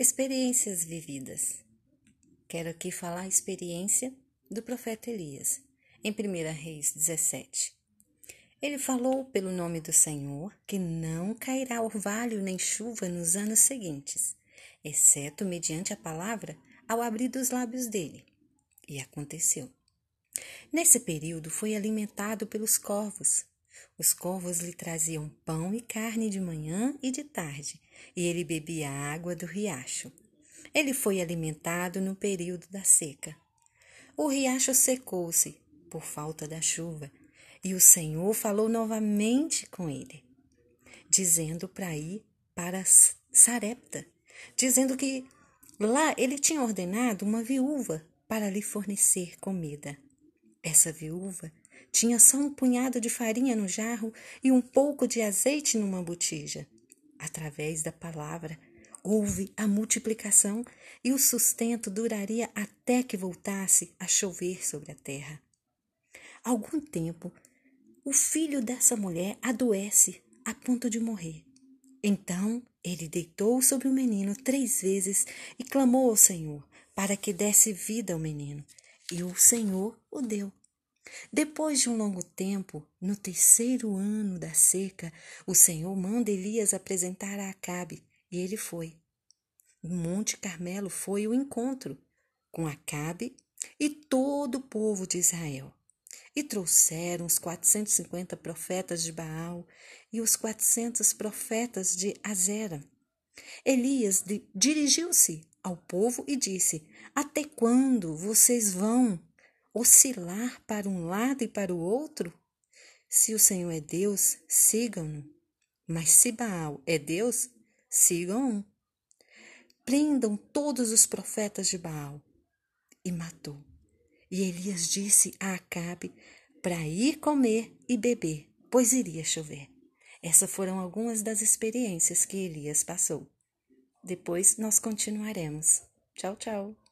Experiências vividas. Quero aqui falar a experiência do profeta Elias, em 1 Reis 17. Ele falou pelo nome do Senhor que não cairá orvalho nem chuva nos anos seguintes, exceto mediante a palavra ao abrir dos lábios dele. E aconteceu. Nesse período foi alimentado pelos corvos, os corvos lhe traziam pão e carne de manhã e de tarde, e ele bebia água do riacho. Ele foi alimentado no período da seca. O riacho secou-se por falta da chuva, e o Senhor falou novamente com ele, dizendo para ir para Sarepta, dizendo que lá ele tinha ordenado uma viúva para lhe fornecer comida. Essa viúva tinha só um punhado de farinha no jarro e um pouco de azeite numa botija. Através da palavra, houve a multiplicação e o sustento duraria até que voltasse a chover sobre a terra. Algum tempo, o filho dessa mulher adoece a ponto de morrer. Então ele deitou sobre o menino três vezes e clamou ao Senhor para que desse vida ao menino, e o Senhor o deu. Depois de um longo tempo, no terceiro ano da seca, o Senhor manda Elias apresentar a Acabe, e ele foi. Monte Carmelo foi o encontro com Acabe e todo o povo de Israel. E trouxeram os 450 profetas de Baal e os 400 profetas de Azera. Elias dirigiu-se ao povo e disse: Até quando vocês vão oscilar para um lado e para o outro? Se o Senhor é Deus, sigam-no. Mas se Baal é Deus, sigam-o. Prendam todos os profetas de Baal. E matou. E Elias disse a Acabe para ir comer e beber, pois iria chover. Essas foram algumas das experiências que Elias passou. Depois nós continuaremos. Tchau, tchau.